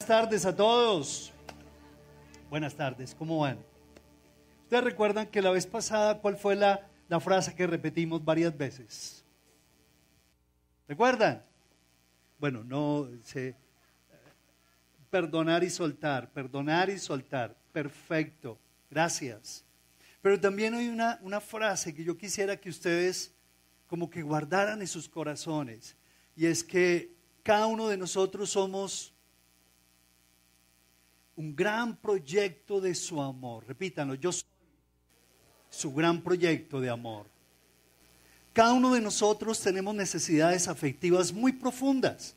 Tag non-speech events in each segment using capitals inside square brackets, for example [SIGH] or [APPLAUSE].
Buenas tardes a todos. Buenas tardes, ¿cómo van? Ustedes recuerdan que la vez pasada, ¿cuál fue la, la frase que repetimos varias veces? ¿Recuerdan? Bueno, no sé. Perdonar y soltar, perdonar y soltar. Perfecto, gracias. Pero también hay una, una frase que yo quisiera que ustedes como que guardaran en sus corazones. Y es que cada uno de nosotros somos un gran proyecto de su amor. Repítanlo, yo soy su gran proyecto de amor. Cada uno de nosotros tenemos necesidades afectivas muy profundas.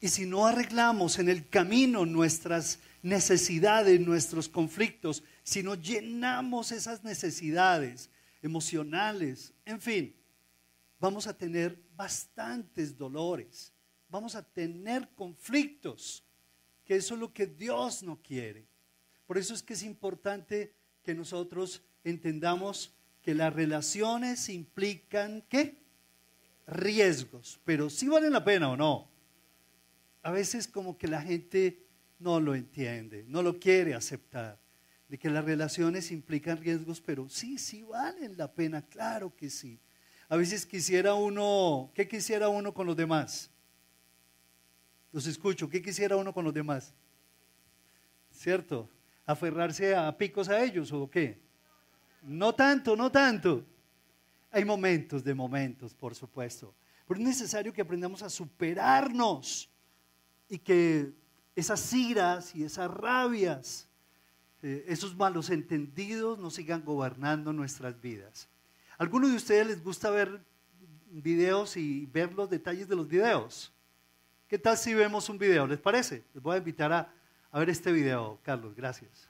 Y si no arreglamos en el camino nuestras necesidades, nuestros conflictos, si no llenamos esas necesidades emocionales, en fin, vamos a tener bastantes dolores, vamos a tener conflictos que eso es lo que Dios no quiere. Por eso es que es importante que nosotros entendamos que las relaciones implican ¿qué? Riesgos, pero si valen la pena o no. A veces como que la gente no lo entiende, no lo quiere aceptar, de que las relaciones implican riesgos, pero sí, sí valen la pena, claro que sí. A veces quisiera uno, ¿qué quisiera uno con los demás? Los escucho. ¿Qué quisiera uno con los demás? ¿Cierto? ¿Aferrarse a picos a ellos o qué? No tanto, no tanto. Hay momentos de momentos, por supuesto. Pero es necesario que aprendamos a superarnos y que esas iras y esas rabias, eh, esos malos entendidos no sigan gobernando nuestras vidas. ¿A algunos de ustedes les gusta ver videos y ver los detalles de los videos? ¿Qué tal si vemos un video? ¿Les parece? Les voy a invitar a, a ver este video, Carlos. Gracias.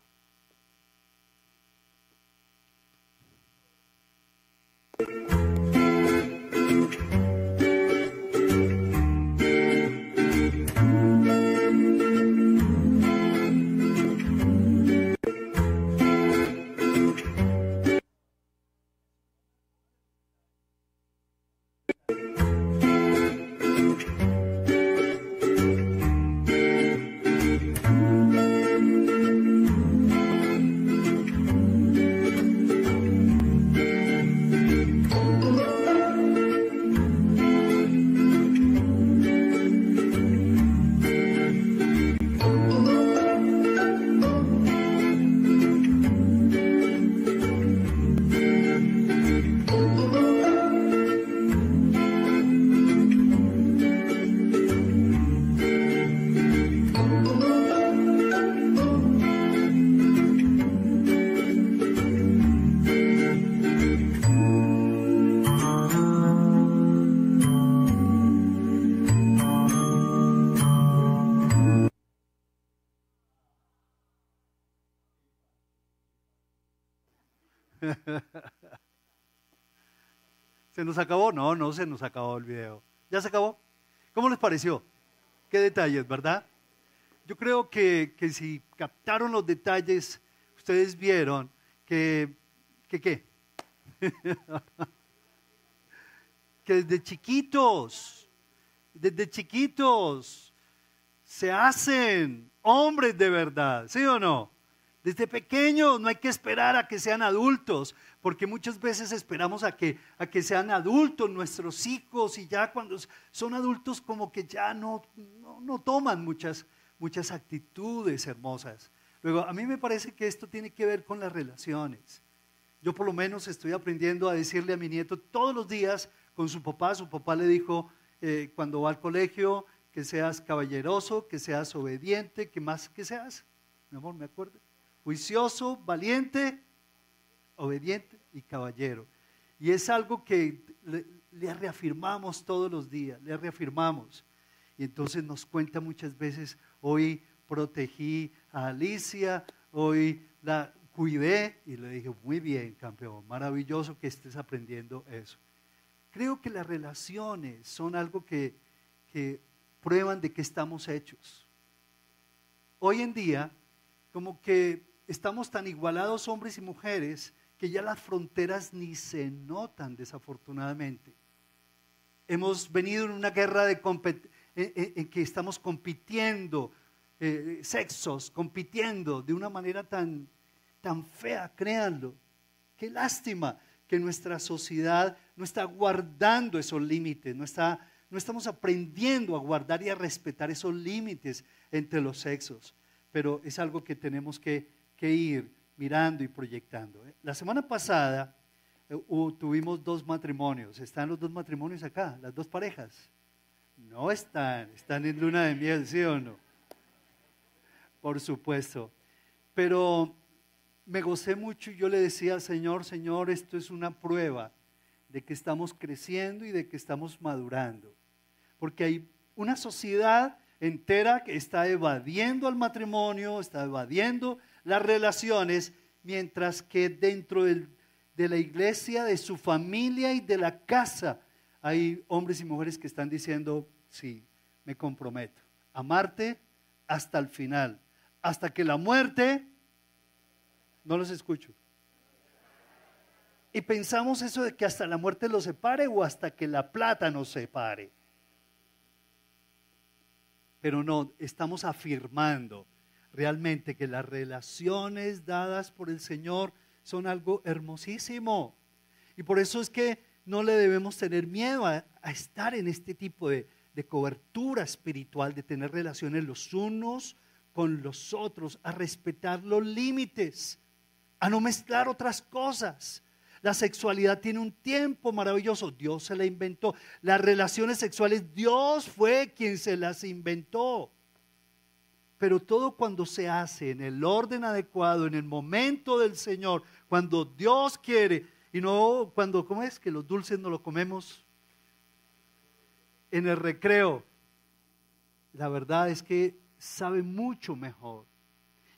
¿Se nos acabó? No, no se nos acabó el video. ¿Ya se acabó? ¿Cómo les pareció? Qué detalles, ¿verdad? Yo creo que, que si captaron los detalles, ustedes vieron que, que qué? [LAUGHS] que desde chiquitos, desde chiquitos, se hacen hombres de verdad, ¿sí o no? Desde pequeños no hay que esperar a que sean adultos, porque muchas veces esperamos a que, a que sean adultos nuestros hijos y ya cuando son adultos como que ya no, no, toman muchas, muchas actitudes hermosas. Luego, a mí me parece que esto tiene que ver con las relaciones. Yo por lo menos estoy aprendiendo a decirle a mi nieto todos los días con su papá, su papá le dijo eh, cuando va al colegio que seas caballeroso, que seas obediente, que más que seas, mi amor, me acuerdo, juicioso, valiente, obediente y caballero. Y es algo que le, le, reafirmamos todos los días, le reafirmamos. Y entonces nos cuenta muchas veces, hoy protegí a Alicia, hoy la cuidé y le dije, muy bien, campeón, maravilloso que estés aprendiendo eso. Creo que las relaciones son algo que, que prueban de que estamos hechos. Hoy en día, como que estamos tan igualados hombres y mujeres que ya las fronteras ni se notan desafortunadamente. Hemos venido en una guerra en, en, en que estamos compitiendo eh, sexos compitiendo de una manera tan, tan fea, créanlo. Qué lástima que nuestra sociedad no está guardando esos límites, no, está, no estamos aprendiendo a guardar y a respetar esos límites entre los sexos. Pero es algo que tenemos que, ir mirando y proyectando. ¿eh? La semana pasada eh, tuvimos dos matrimonios. ¿Están los dos matrimonios acá? ¿Las dos parejas? No están, están en luna de miel, ¿sí o no? Por supuesto. Pero me gocé mucho y yo le decía Señor, Señor, esto es una prueba de que estamos creciendo y de que estamos madurando. Porque hay una sociedad entera que está evadiendo al matrimonio, está evadiendo las relaciones, mientras que dentro de la iglesia, de su familia y de la casa, hay hombres y mujeres que están diciendo, sí, me comprometo, amarte hasta el final, hasta que la muerte no los escucho. Y pensamos eso de que hasta la muerte los separe o hasta que la plata nos separe. Pero no, estamos afirmando realmente que las relaciones dadas por el Señor son algo hermosísimo. Y por eso es que no le debemos tener miedo a, estar en este tipo de, de cobertura espiritual, de tener relaciones los unos con los otros, a respetar los límites a no mezclar otras cosas. La sexualidad tiene un tiempo maravilloso, Dios se la inventó. Las relaciones sexuales, Dios fue quien se las inventó. Pero todo cuando se hace en el orden adecuado, en el momento del Señor, cuando Dios quiere, y no cuando, ¿cómo es? Que los dulces no lo comemos en el recreo. La verdad es que sabe mucho mejor.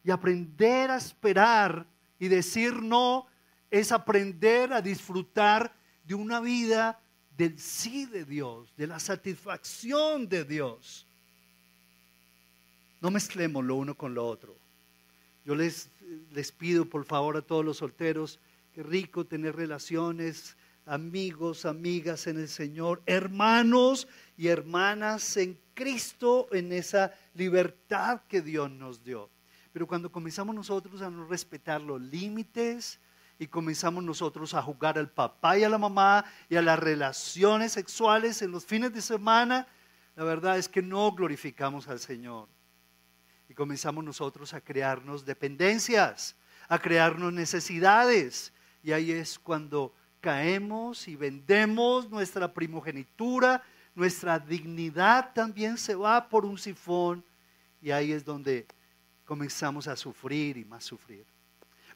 Y aprender a esperar y decir no es aprender a disfrutar de una vida del sí de Dios, de la satisfacción de Dios. No mezclemos lo uno con lo otro. Yo les, les pido por favor a todos los solteros, que rico tener relaciones, amigos, amigas en el Señor, hermanos y hermanas en Cristo, en esa libertad que Dios nos dio. Pero cuando comenzamos nosotros a no respetar los límites y comenzamos nosotros a jugar al papá y a la mamá y a las relaciones sexuales en los fines de semana, la verdad es que no glorificamos al Señor. Y comenzamos nosotros a crearnos dependencias, a crearnos necesidades. Y ahí es cuando caemos y vendemos nuestra primogenitura, nuestra dignidad también se va por un sifón. Y ahí es donde comenzamos a sufrir y más sufrir.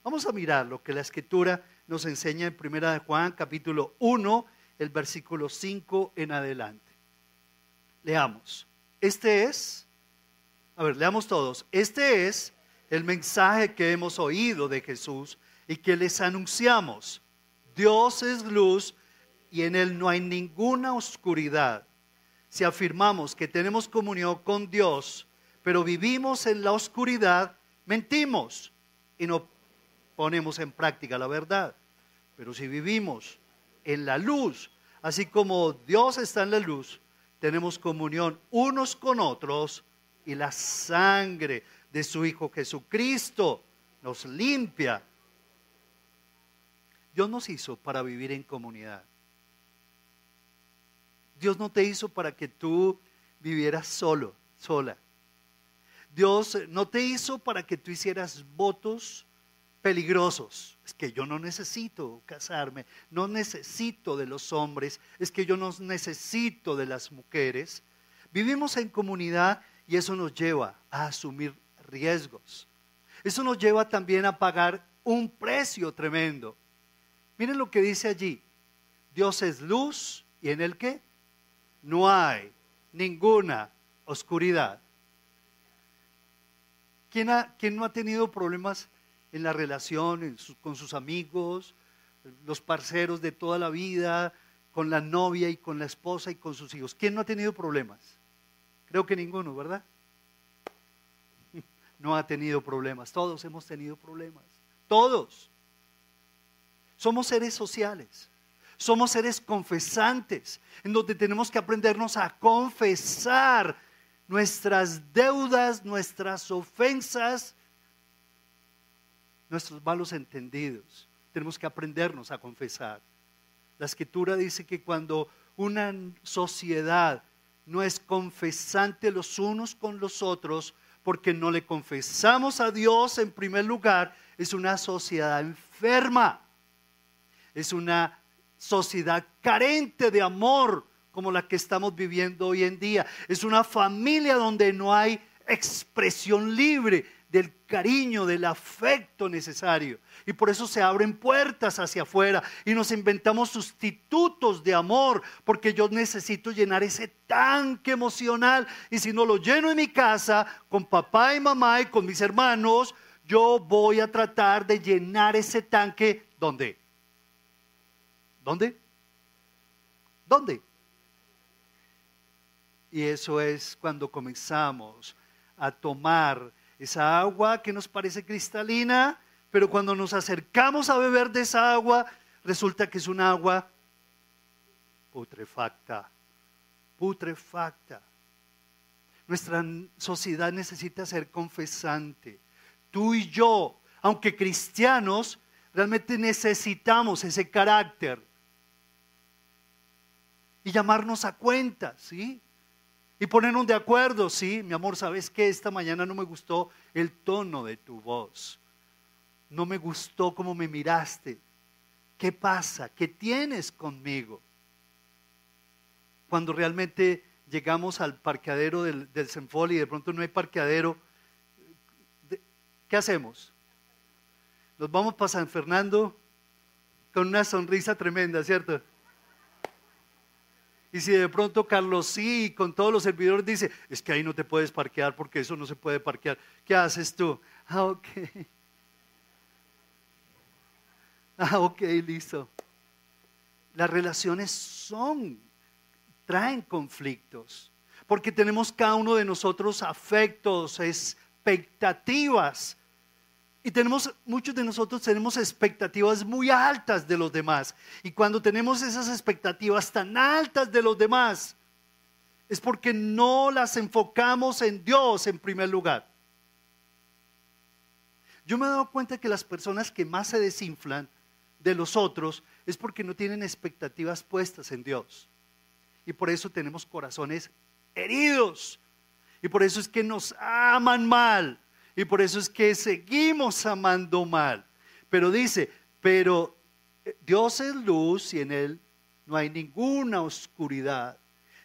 Vamos a mirar lo que la escritura nos enseña en 1 de Juan capítulo 1, el versículo 5 en adelante. Leamos. Este es, a ver, leamos todos. Este es el mensaje que hemos oído de Jesús y que les anunciamos. Dios es luz y en Él no hay ninguna oscuridad. Si afirmamos que tenemos comunión con Dios, pero vivimos en la oscuridad, mentimos y no ponemos en práctica la verdad. Pero si vivimos en la luz, así como Dios está en la luz, tenemos comunión unos con otros y la sangre de su Hijo Jesucristo nos limpia. Dios nos hizo para vivir en comunidad. Dios no te hizo para que tú vivieras solo, sola. Dios no te hizo para que tú hicieras votos peligrosos. Es que yo no necesito casarme, no necesito de los hombres, es que yo no necesito de las mujeres. Vivimos en comunidad y eso nos lleva a asumir riesgos. Eso nos lleva también a pagar un precio tremendo. Miren lo que dice allí. Dios es luz y en el que no hay ninguna oscuridad. ¿Quién, no ha tenido problemas en la relación con sus amigos, los parceros de toda la vida, con la novia y con la esposa y con sus hijos? ¿Quién no ha tenido problemas? Creo que ninguno, ¿verdad? [LAUGHS] No ha tenido problemas. Todos hemos tenido problemas. Todos. Somos seres sociales. Somos seres confesantes, en donde tenemos que aprendernos a confesar nuestras deudas, nuestras ofensas, nuestros malos entendidos. Tenemos que aprendernos a confesar. La escritura dice que cuando una sociedad no es confesante los unos con los otros, porque no le confesamos a Dios en primer lugar, es una sociedad enferma, es una sociedad carente de amor como la que estamos viviendo hoy en día, es una familia donde no hay expresión libre del cariño, del afecto necesario. Y por eso se abren puertas hacia afuera y nos inventamos sustitutos de amor, porque yo necesito llenar ese tanque emocional. Y si no lo lleno en mi casa, con papá y mamá y con mis hermanos, yo voy a tratar de llenar ese tanque. ¿Dónde? ¿Dónde? ¿Dónde? Y eso es cuando comenzamos a tomar esa agua que nos parece cristalina, pero cuando nos acercamos a beber de esa agua, resulta que es un agua putrefacta, putrefacta. Nuestra sociedad necesita ser confesante. Tú y yo, aunque cristianos, realmente necesitamos ese carácter y llamarnos a cuenta, ¿sí? Y ponernos de acuerdo, sí, mi amor, ¿sabes qué? Esta mañana no me gustó el tono de tu voz. No me gustó cómo me miraste. ¿Qué pasa? ¿Qué tienes conmigo? Cuando realmente llegamos al parqueadero del, del Senfol y de pronto no hay parqueadero, ¿qué hacemos? Nos vamos para San Fernando con una sonrisa tremenda, ¿cierto? Y si de pronto Carlos sí, con todos los servidores dice, es que ahí no te puedes parquear porque eso no se puede parquear, ¿qué haces tú? [LAUGHS] Ah, ok. Ah, ok, listo. Las relaciones son, traen conflictos, porque tenemos cada uno de nosotros afectos, expectativas y tenemos, muchos de nosotros tenemos expectativas muy altas de los demás. Y cuando tenemos esas expectativas tan altas de los demás, es porque no las enfocamos en Dios en primer lugar. Yo me he dado cuenta que las personas que más se desinflan de los otros es porque no tienen expectativas puestas en Dios. Y por eso tenemos corazones heridos. Y por eso es que nos aman mal y por eso es que seguimos amando mal. Pero dice, pero eh, Dios es luz y en Él no hay ninguna oscuridad.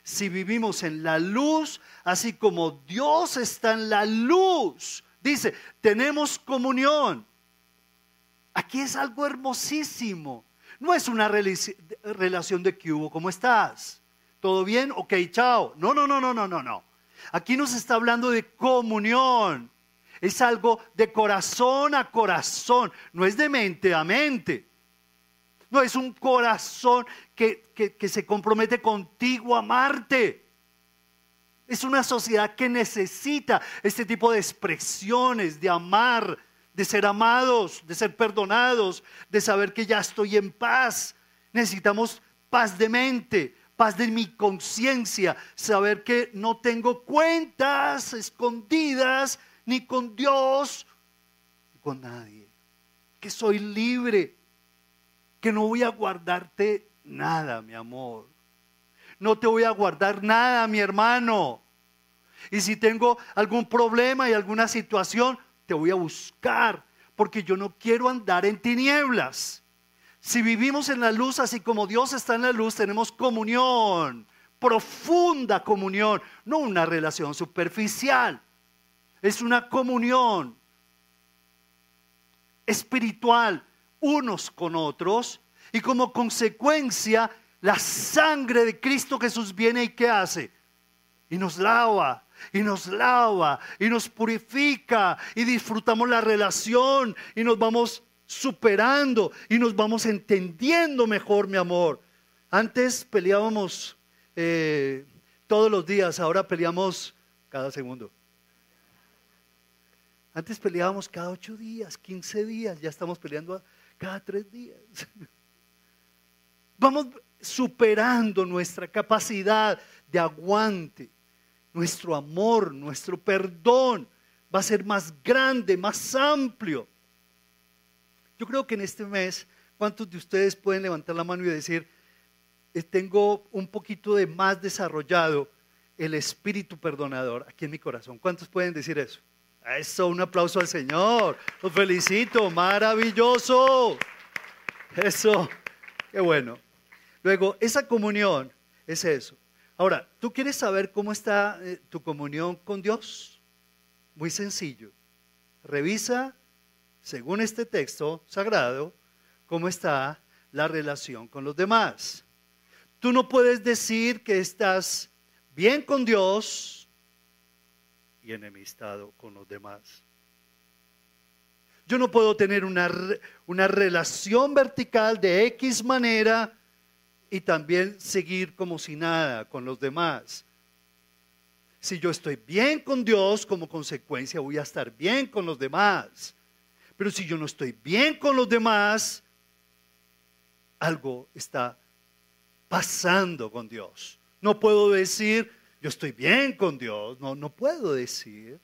Si vivimos en la luz, así como Dios está en la luz, dice, tenemos comunión. Aquí es algo hermosísimo. No es una relación de que hubo, ¿cómo estás? ¿Todo bien? Ok, chao. No, no, no, no, no, no, no. Aquí nos está hablando de comunión. Es algo de corazón a corazón, no es de mente a mente. No es un corazón que, se compromete contigo a amarte. Es una sociedad que necesita este tipo de expresiones, de amar, de ser amados, de ser perdonados, de saber que ya estoy en paz. Necesitamos paz de mente, paz de mi conciencia, saber que no tengo cuentas escondidas ni con Dios, ni con nadie. Que soy libre, que no voy a guardarte nada, mi amor. No te voy a guardar nada, mi hermano. Y si tengo algún problema y alguna situación, te voy a buscar, porque yo no quiero andar en tinieblas. Si vivimos en la luz, así como Dios está en la luz, tenemos comunión, profunda comunión, no una relación superficial es una comunión espiritual unos con otros y como consecuencia la sangre de Cristo Jesús viene y ¿qué hace? Y nos lava, y nos lava, y nos purifica, y disfrutamos la relación, y nos vamos superando, y nos vamos entendiendo mejor, mi amor. Antes peleábamos eh, todos los días, ahora peleamos cada segundo. Antes peleábamos cada ocho días, quince días, ya estamos peleando cada tres días. Vamos superando nuestra capacidad de aguante. nuestro amor, nuestro perdón va a ser más grande, más amplio. Yo creo que en este mes, ¿cuántos de ustedes pueden levantar la mano y decir, eh, tengo un poquito de más desarrollado el espíritu perdonador aquí en mi corazón? ¿Cuántos pueden decir eso? Eso, un aplauso al Señor. Los felicito, maravilloso. Eso, qué bueno. Luego, esa comunión es eso. Ahora, ¿tú quieres saber cómo está eh, tu comunión con Dios? Muy sencillo. Revisa, según este texto sagrado, cómo está la relación con los demás. Tú no puedes decir que estás bien con Dios enemistado con los demás. Yo no puedo tener una, una relación vertical de X manera y también seguir como si nada con los demás. Si yo estoy bien con Dios, como consecuencia voy a estar bien con los demás. Pero si yo no estoy bien con los demás, algo está pasando con Dios. No puedo decir, yo estoy bien con Dios. No, no puedo decir.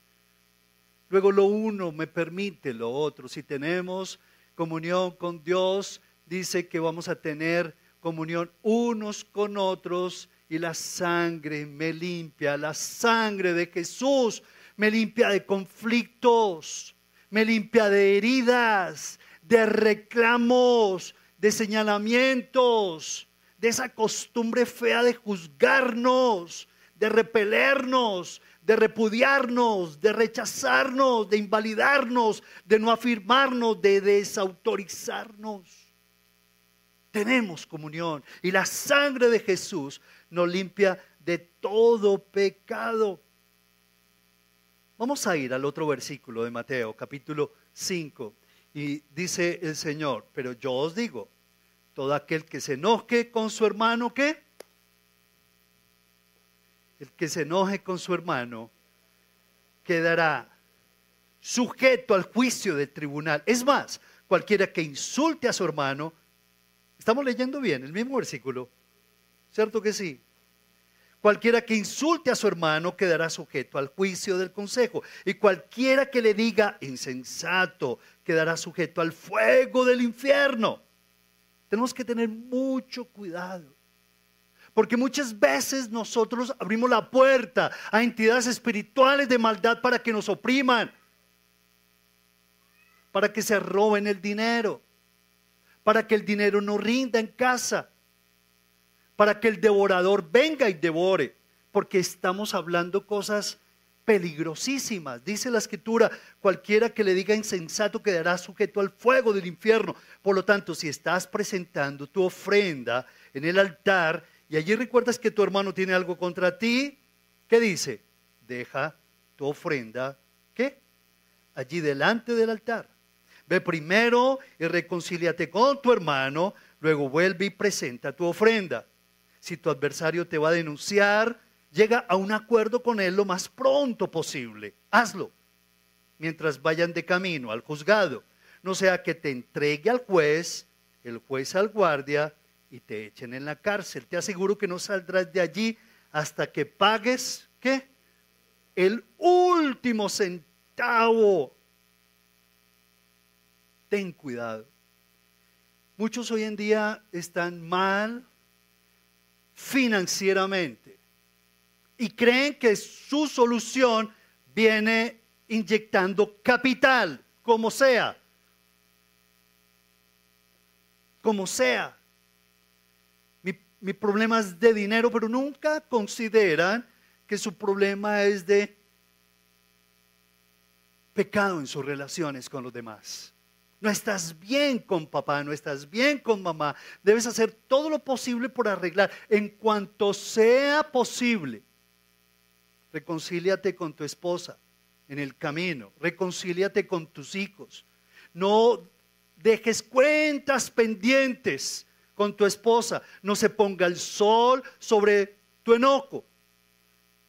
Luego lo uno me permite lo otro. Si tenemos comunión con Dios, dice que vamos a tener comunión unos con otros y la sangre me limpia, la sangre de Jesús me limpia de conflictos, me limpia de heridas, de reclamos, de señalamientos, de esa costumbre fea de juzgarnos, de repelernos, de repudiarnos, de rechazarnos, de invalidarnos, de no afirmarnos, de desautorizarnos tenemos comunión y la sangre de Jesús nos limpia de todo pecado. Vamos a ir al otro versículo de Mateo, capítulo 5, y dice el Señor, pero yo os digo, todo aquel que se enoje con su hermano, ¿qué? El que se enoje con su hermano quedará sujeto al juicio del tribunal. Es más, cualquiera que insulte a su hermano, Estamos leyendo bien el mismo versículo. ¿Cierto que sí? Cualquiera que insulte a su hermano quedará sujeto al juicio del consejo. Y cualquiera que le diga insensato quedará sujeto al fuego del infierno. Tenemos que tener mucho cuidado. Porque muchas veces nosotros abrimos la puerta a entidades espirituales de maldad para que nos opriman, para que se roben el dinero, para que el dinero no rinda en casa, para que el devorador venga y devore, porque estamos hablando cosas peligrosísimas. Dice la escritura, cualquiera que le diga insensato quedará sujeto al fuego del infierno. Por lo tanto, si estás presentando tu ofrenda en el altar y allí recuerdas que tu hermano tiene algo contra ti, ¿qué dice? Deja tu ofrenda, ¿qué? Allí delante del altar. Ve primero y reconcíliate con tu hermano, luego vuelve y presenta tu ofrenda. Si tu adversario te va a denunciar, llega a un acuerdo con él lo más pronto posible. Hazlo mientras vayan de camino al juzgado. No sea que te entregue al juez, el juez al guardia y te echen en la cárcel. Te aseguro que no saldrás de allí hasta que pagues, ¿qué? El último centavo ten cuidado. Muchos hoy en día están mal financieramente y creen que su solución viene inyectando capital, como sea. Como sea. Mi, problema es de dinero, pero nunca consideran que su problema es de pecado en sus relaciones con los demás. No estás bien con papá, no estás bien con mamá. Debes hacer todo lo posible por arreglar. En cuanto sea posible, reconcíliate con tu esposa en el camino. Reconcíliate con tus hijos. No dejes cuentas pendientes con tu esposa. No se ponga el sol sobre tu enojo.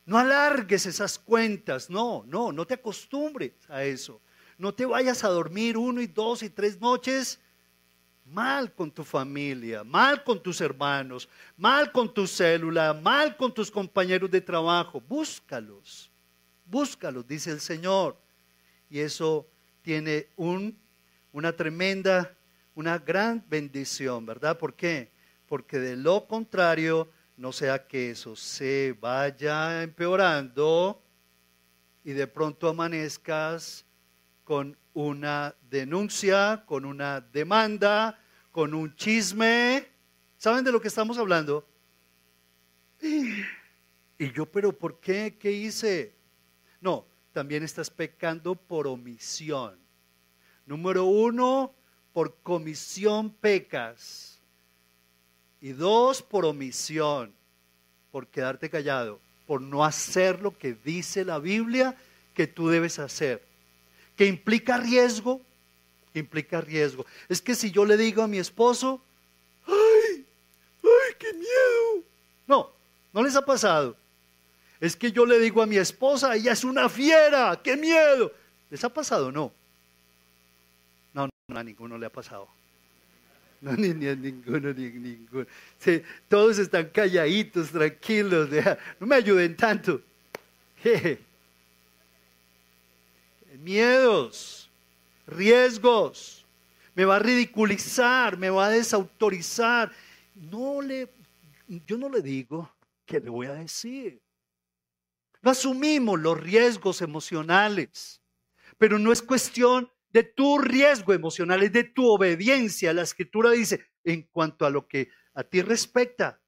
No alargues esas cuentas. No, no, no te acostumbres a eso. No te vayas a dormir uno y dos y tres noches mal con tu familia, mal con tus hermanos, mal con tu célula, mal con tus compañeros de trabajo. Búscalos, búscalos, dice el Señor. Y eso tiene un, una tremenda, una gran bendición, ¿verdad? ¿Por qué? Porque de lo contrario, no sea que eso se vaya empeorando y de pronto amanezcas con una denuncia, con una demanda, con un chisme. ¿Saben de lo que estamos hablando? [GASPS] Y yo, pero ¿por qué? ¿Qué hice? No, también estás pecando por omisión. Número uno, por comisión pecas. Y dos, por omisión, por quedarte callado, por no hacer lo que dice la Biblia que tú debes hacer que implica riesgo, implica riesgo. Es que si yo le digo a mi esposo, ay, ay, qué miedo. No, no les ha pasado. Es que yo le digo a mi esposa, ella es una fiera, qué miedo. ¿Les ha pasado? No. A ninguno le ha pasado. No, ni, ni a ninguno, ni a ninguno. todos están calladitos, tranquilos. no me ayuden tanto. Jeje miedos, riesgos, me va a ridiculizar, me va a desautorizar. No le, yo no le digo qué le voy a decir. No asumimos los riesgos emocionales, pero no es cuestión de tu riesgo emocional, es de tu obediencia. La escritura dice, en cuanto a lo que a ti respecta,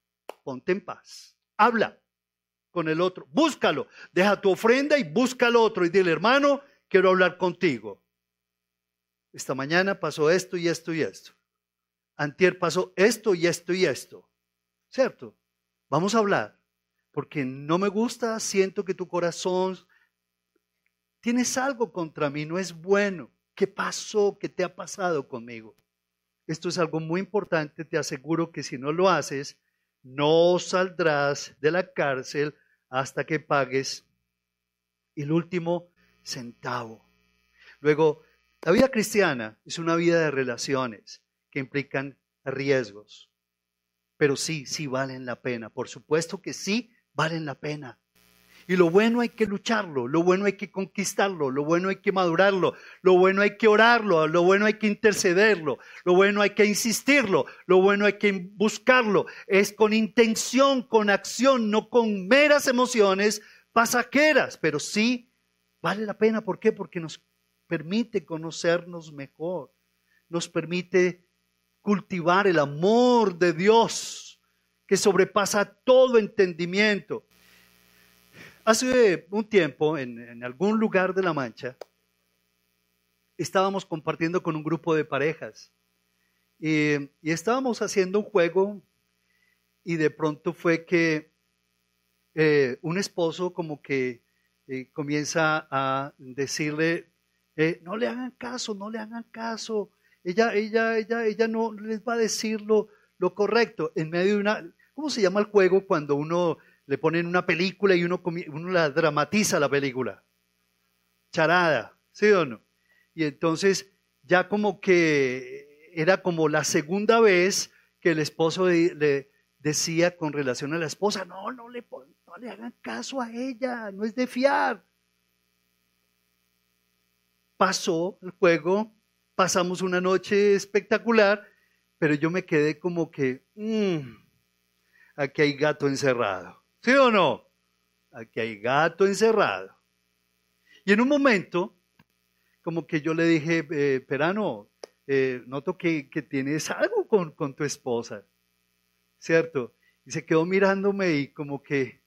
ponte en paz. Habla con el otro, búscalo, deja tu ofrenda y busca al otro y dile, hermano, quiero hablar contigo. Esta mañana pasó esto y esto y esto. Antier pasó esto y esto y esto. ¿Cierto? Vamos a hablar. Porque no me gusta, siento que tu corazón... Tienes algo contra mí, no es bueno. ¿Qué pasó? ¿Qué te ha pasado conmigo? Esto es algo muy importante. Te aseguro que si no lo haces, no saldrás de la cárcel hasta que pagues. El último, centavo. Luego, la vida cristiana es una vida de relaciones que implican riesgos, pero sí, sí valen la pena. Por supuesto que sí valen la pena. Y lo bueno hay que lucharlo, lo bueno hay que conquistarlo, lo bueno hay que madurarlo, lo bueno hay que orarlo, lo bueno hay que intercederlo, lo bueno hay que insistirlo, lo bueno hay que buscarlo. Es con intención, con acción, no con meras emociones pasajeras, pero sí Vale la pena, ¿por qué? Porque nos permite conocernos mejor, nos permite cultivar el amor de Dios que sobrepasa todo entendimiento. Hace un tiempo, en, algún lugar de La Mancha, estábamos compartiendo con un grupo de parejas y, estábamos haciendo un juego y de pronto fue que eh, un esposo como que comienza a decirle, eh, no le hagan caso, no le hagan caso. Ella, ella, ella, ella no les va a decir lo, correcto. En medio de una, ¿cómo se llama el juego cuando uno le ponen una película y uno, la dramatiza la película? Charada, ¿sí o no? Y entonces ya como que era como la segunda vez que el esposo le decía con relación a la esposa, no, no le, no le hagan caso a ella, no es de fiar. Pasó el juego, pasamos una noche espectacular, pero yo me quedé como que, mmm, aquí hay gato encerrado. ¿Sí o no? Aquí hay gato encerrado. Y en un momento, como que yo le dije, eh, Perano, eh, noto que, tienes algo con, con tu esposa. ¿cierto? Y se quedó mirándome y como que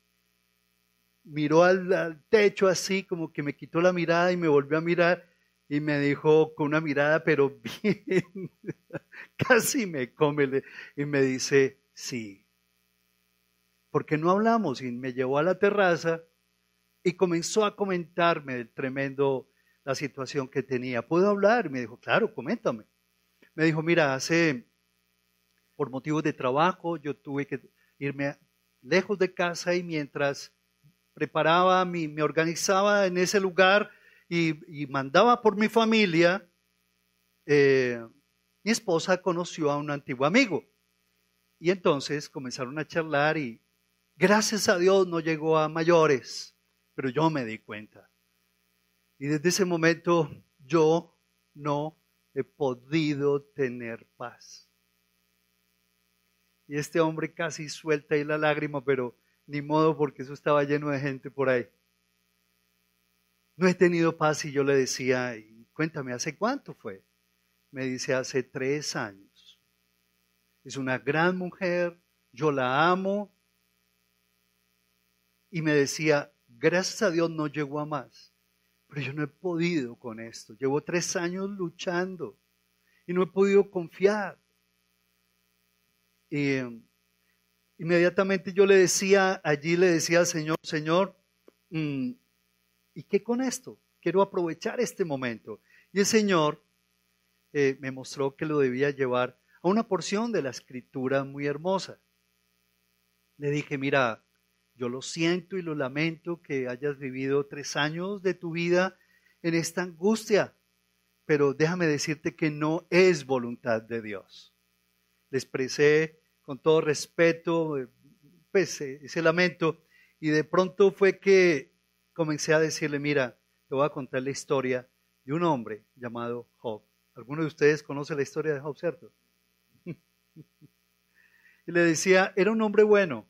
miró al, techo así, como que me quitó la mirada y me volvió a mirar y me dijo con una mirada, pero [LAUGHS] bien, casi me come, y me dice, sí. Porque no hablamos? Y me llevó a la terraza y comenzó a comentarme el tremendo la situación que tenía. ¿Puedo hablar? Me dijo, claro, coméntame. Me dijo, mira, hace por motivos de trabajo, yo tuve que irme lejos de casa y mientras preparaba, me organizaba en ese lugar y, mandaba por mi familia, eh, mi esposa conoció a un antiguo amigo. Y entonces comenzaron a charlar y gracias a Dios no llegó a mayores, pero yo me di cuenta. Y desde ese momento yo no he podido tener paz. Y este hombre casi suelta ahí la lágrima, pero ni modo porque eso estaba lleno de gente por ahí. No he tenido paz y yo le decía, cuéntame, ¿hace cuánto fue? Me dice, hace tres años. Es una gran mujer, yo la amo. Y me decía, gracias a Dios no llegó a más, pero yo no he podido con esto. Llevo tres años luchando y no he podido confiar. Y inmediatamente yo le decía, allí le decía al Señor, Señor, mm, ¿y qué con esto? Quiero aprovechar este momento. Y el Señor eh, me mostró que lo debía llevar a una porción de la escritura muy hermosa. Le dije, mira, yo lo siento y lo lamento que hayas vivido tres años de tu vida en esta angustia, pero déjame decirte que no es voluntad de Dios. Le expresé con todo respeto, eh, pues, eh, ese lamento. Y de pronto fue que comencé a decirle, mira, te voy a contar la historia de un hombre llamado Job. ¿Alguno de ustedes conoce la historia de Job, cierto? [LAUGHS] y le decía, era un hombre bueno,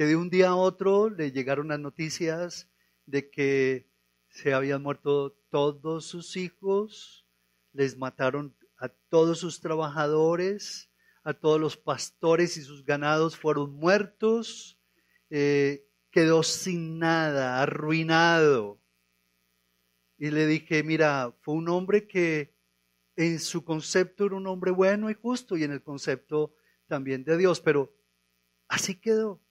que de un día a otro le llegaron las noticias de que se habían muerto todos sus hijos, les mataron a todos sus trabajadores, a todos los pastores y sus ganados fueron muertos, eh, quedó sin nada, arruinado. Y le dije, mira, fue un hombre que en su concepto era un hombre bueno y justo y en el concepto también de Dios, pero así quedó.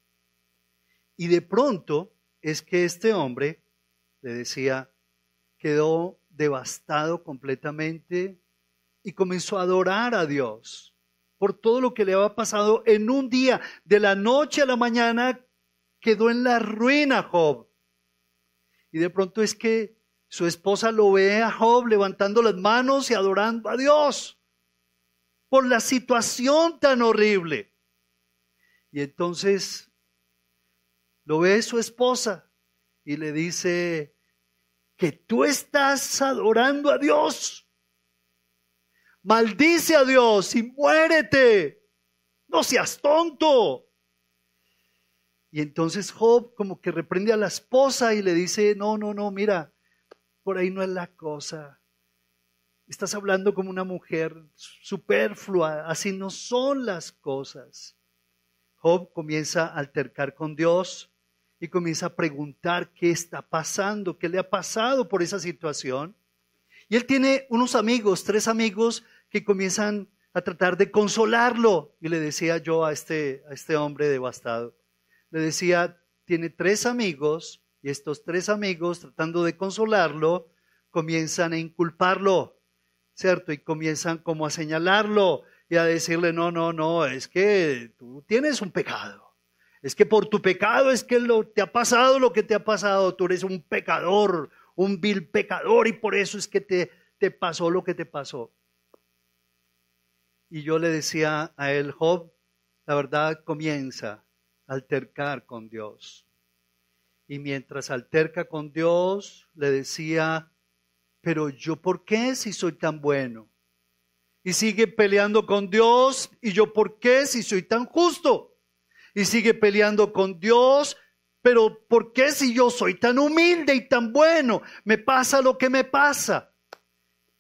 Y de pronto es que este hombre, le decía, quedó devastado completamente y comenzó a adorar a Dios por todo lo que le había pasado en un día, de la noche a la mañana, quedó en la ruina Job. Y de pronto es que su esposa lo ve a Job levantando las manos y adorando a Dios por la situación tan horrible. Y entonces lo ve su esposa y le dice que tú estás adorando a Dios maldice a Dios y muérete. No seas tonto. Y entonces Job como que reprende a la esposa y le dice, no, no, no, mira, por ahí no es la cosa. Estás hablando como una mujer superflua, así no son las cosas. Job comienza a altercar con Dios y comienza a preguntar qué está pasando, qué le ha pasado por esa situación. Y él tiene unos amigos, tres amigos, que comienzan a tratar de consolarlo. Y le decía yo a este, a este hombre devastado, le decía, tiene tres amigos y estos tres amigos tratando de consolarlo, comienzan a inculparlo, ¿cierto? Y comienzan como a señalarlo y a decirle, no, no, no, es que tú tienes un pecado. Es que por tu pecado es que te ha pasado lo que te ha pasado. Tú eres un pecador, un vil pecador y por eso es que te, te pasó lo que te pasó. Y yo le decía a él, Job, la verdad comienza a altercar con Dios. Y mientras alterca con Dios, le decía, pero yo por qué si soy tan bueno? Y sigue peleando con Dios, y yo por qué si soy tan justo? Y sigue peleando con Dios, pero ¿por qué si yo soy tan humilde y tan bueno? Me pasa lo que me pasa.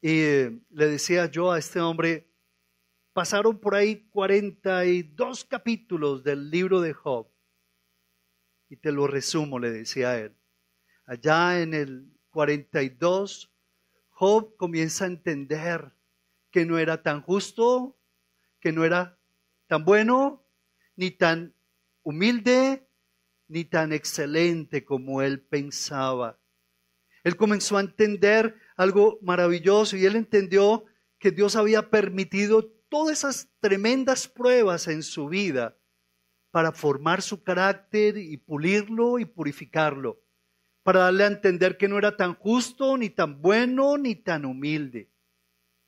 Y eh, le decía yo a este hombre, pasaron por ahí 42 capítulos del libro de Job. Y te lo resumo, le decía él. Allá en el 42, Job comienza a entender que no era tan justo, que no era tan bueno, ni tan humilde, ni tan excelente como él pensaba. Él comenzó a entender algo maravilloso y él entendió que Dios había permitido todas esas tremendas pruebas en su vida para formar su carácter y pulirlo y purificarlo, para darle a entender que no era tan justo, ni tan bueno, ni tan humilde.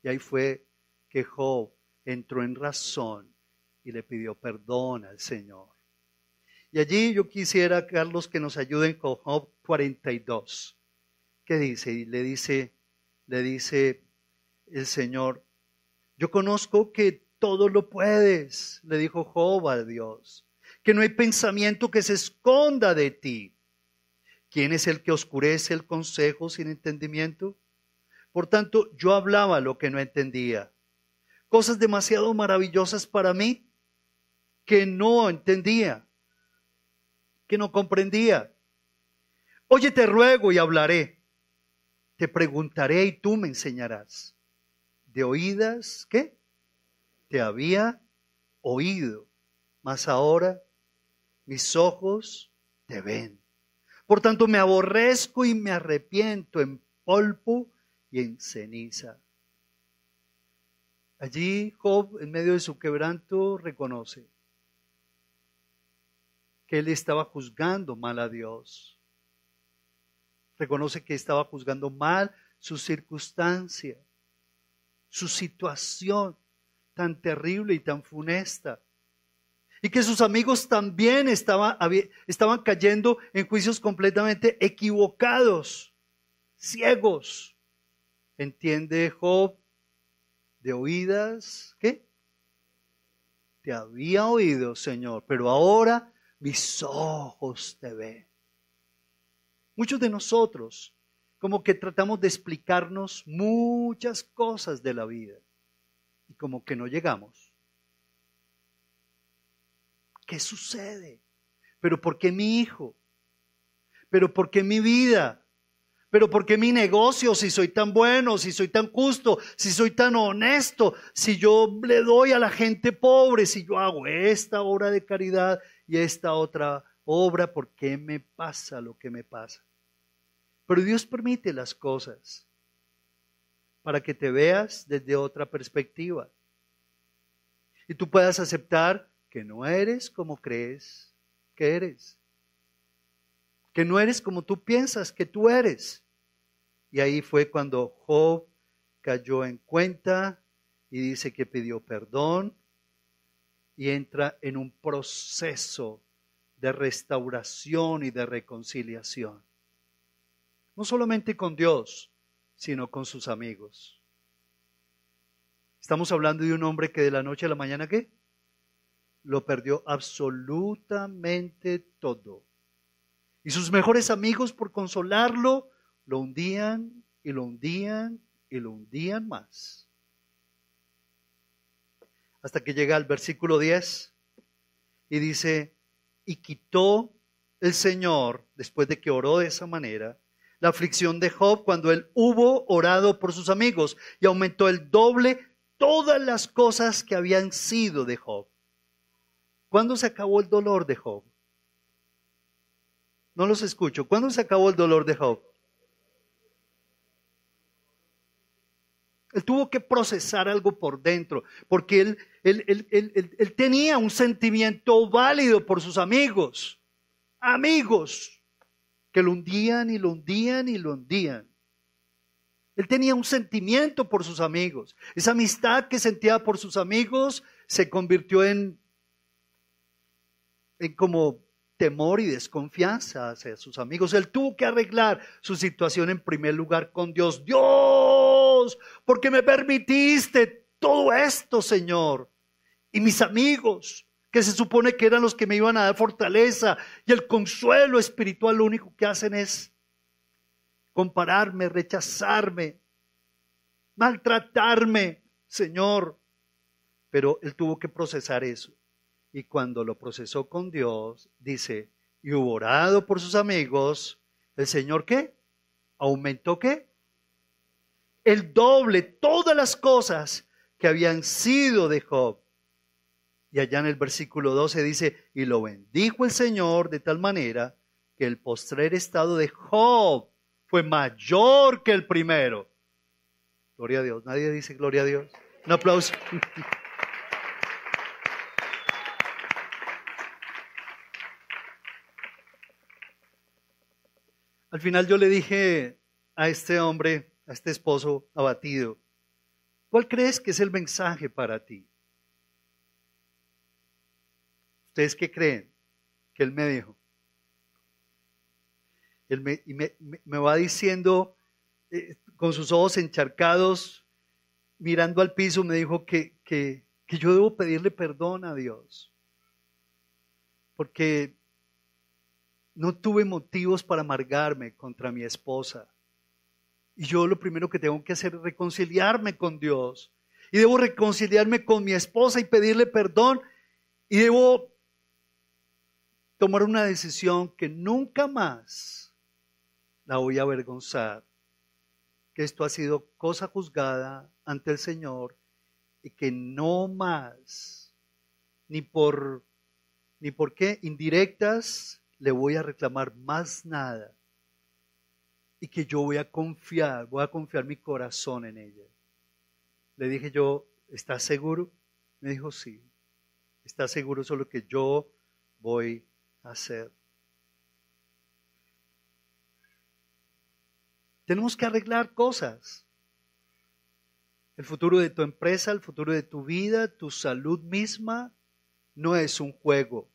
Y ahí fue que Job entró en razón y le pidió perdón al Señor. Y allí yo quisiera, Carlos, que nos ayuden con Job 42. ¿Qué dice? Y le dice, le dice el Señor, yo conozco que todo lo puedes, le dijo Job a Dios, que no hay pensamiento que se esconda de ti. ¿Quién es el que oscurece el consejo sin entendimiento? Por tanto, yo hablaba lo que no entendía. Cosas demasiado maravillosas para mí que no entendía, que no comprendía. Oye, te ruego y hablaré. Te preguntaré y tú me enseñarás. De oídas, ¿qué? Te había oído, mas ahora mis ojos te ven. Por tanto, me aborrezco y me arrepiento en polvo y en ceniza. Allí Job, en medio de su quebranto, reconoce que él estaba juzgando mal a Dios. Reconoce que estaba juzgando mal su circunstancia, su situación tan terrible y tan funesta. Y que sus amigos también estaban, estaban cayendo en juicios completamente equivocados, ciegos. ¿Entiende Job de oídas? ¿Qué? Te había oído, Señor, pero ahora mis ojos te ven. Muchos de nosotros como que tratamos de explicarnos muchas cosas de la vida y como que no llegamos. ¿Qué sucede? ¿Pero por qué mi hijo? ¿Pero por qué mi vida? Pero ¿por qué mi negocio si soy tan bueno, si soy tan justo, si soy tan honesto, si yo le doy a la gente pobre, si yo hago esta obra de caridad y esta otra obra, ¿por qué me pasa lo que me pasa? Pero Dios permite las cosas para que te veas desde otra perspectiva. Y tú puedas aceptar que no eres como crees que eres que no eres como tú piensas que tú eres. Y ahí fue cuando Job cayó en cuenta y dice que pidió perdón y entra en un proceso de restauración y de reconciliación. No solamente con Dios, sino con sus amigos. Estamos hablando de un hombre que de la noche a la mañana, ¿qué? Lo perdió absolutamente todo y sus mejores amigos, por consolarlo, lo hundían y lo hundían y lo hundían más. Hasta que llega al versículo 10 y dice, y quitó el Señor, después de que oró de esa manera, la aflicción de Job cuando él hubo orado por sus amigos y aumentó el doble todas las cosas que habían sido de Job. ¿Cuándo se acabó el dolor de Job? No los escucho. ¿Cuándo se acabó el dolor de Job? Él tuvo que procesar algo por dentro, porque él, él, tenía un sentimiento válido por sus amigos, amigos, que lo hundían y lo hundían y lo hundían. Él tenía un sentimiento por sus amigos. Esa amistad que sentía por sus amigos se convirtió en, en como temor y desconfianza hacia sus amigos. Él tuvo que arreglar su situación en primer lugar con Dios. Dios, ¿por qué me permitiste todo esto, Señor? Y mis amigos, que se supone que eran los que me iban a dar fortaleza y el consuelo espiritual, lo único que hacen es compararme, rechazarme, maltratarme, Señor. Pero él tuvo que procesar eso. Y cuando lo procesó con Dios, dice, y hubo orado por sus amigos, ¿el Señor qué? ¿Aumentó qué? El doble, todas las cosas que habían sido de Job. Y allá en el versículo 12 dice, y lo bendijo el Señor de tal manera que el postrer estado de Job fue mayor que el primero. Gloria a Dios. Nadie dice gloria a Dios. Un aplauso. Al final yo le dije a este hombre, a este esposo abatido, ¿Cuál crees que es el mensaje para ti? ¿Ustedes qué creen que él me dijo? Él me, y me, va diciendo eh, con sus ojos encharcados, mirando al piso, me dijo que, que, que yo debo pedirle perdón a Dios. Porque no tuve motivos para amargarme contra mi esposa. Y yo lo primero que tengo que hacer es reconciliarme con Dios. Y debo reconciliarme con mi esposa y pedirle perdón. Y debo tomar una decisión que nunca más la voy a avergonzar. Que esto ha sido cosa juzgada ante el Señor y que no más, ni por, ni por qué indirectas, le voy a reclamar más nada y que yo voy a confiar, voy a confiar mi corazón en ella. Le dije yo, ¿estás seguro? Me dijo, sí. ¿Estás seguro? Eso es lo que yo voy a hacer. Tenemos que arreglar cosas. El futuro de tu empresa, el futuro de tu vida, tu salud misma, no es un juego.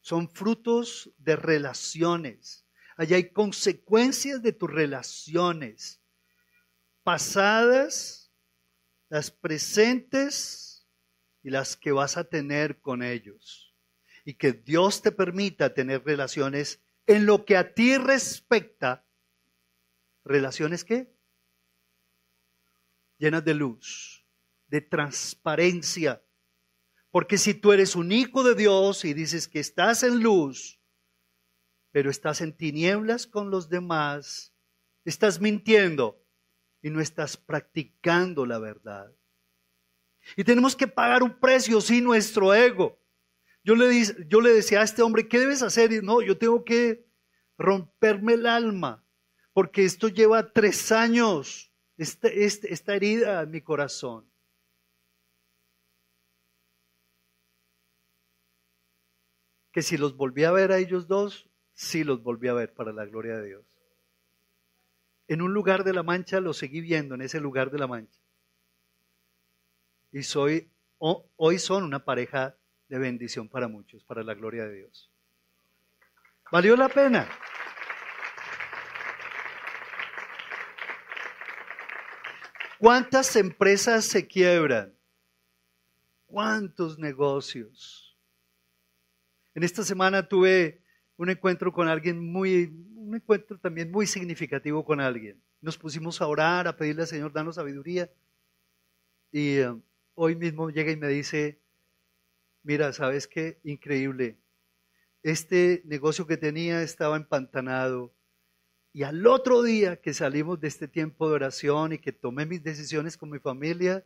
Son frutos de relaciones Allá hay consecuencias de tus relaciones pasadas, las presentes y las que vas a tener con ellos. Y que Dios te permita tener relaciones en lo que a ti respecta. ¿Relaciones qué? Llenas de luz, de transparencia. Porque si tú eres un hijo de Dios y dices que estás en luz, pero estás en tinieblas con los demás, estás mintiendo y no estás practicando la verdad. Y tenemos que pagar un precio, sí, nuestro ego. Yo le, yo le decía a este hombre, ¿qué debes hacer? Y no, yo tengo que romperme el alma, porque esto lleva tres años, este, este, esta herida en mi corazón. Que si los volví a ver a ellos dos, sí los volví a ver para la gloria de Dios. En un lugar de la mancha los seguí viendo, en ese lugar de la mancha. Y soy, hoy son una pareja de bendición para muchos, para la gloria de Dios. ¿Valió la pena? ¿Cuántas empresas se quiebran? ¿Cuántos negocios? En esta semana tuve un encuentro con alguien muy, un encuentro también muy significativo con alguien. Nos pusimos a orar, a pedirle al Señor, danos sabiduría. Y eh, hoy mismo llega y me dice, mira, ¿sabes qué? Increíble. Este negocio que tenía estaba empantanado. Y al otro día que salimos de este tiempo de oración y que tomé mis decisiones con mi familia,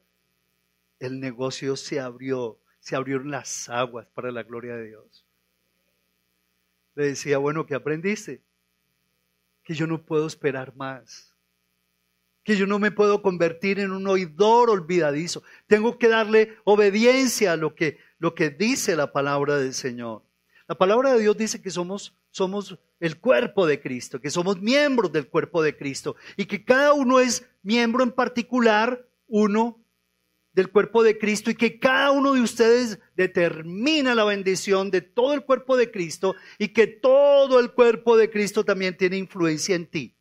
el negocio se abrió, se abrieron las aguas para la gloria de Dios le decía, bueno, ¿qué aprendiste? Que yo no puedo esperar más. Que yo no me puedo convertir en un oidor olvidadizo. Tengo que darle obediencia a lo que, lo que dice la palabra del Señor. La palabra de Dios dice que somos, somos el cuerpo de Cristo, que somos miembros del cuerpo de Cristo y que cada uno es miembro en particular, uno del cuerpo de Cristo y que cada uno de ustedes determina la bendición de todo el cuerpo de Cristo y que todo el cuerpo de Cristo también tiene influencia en ti.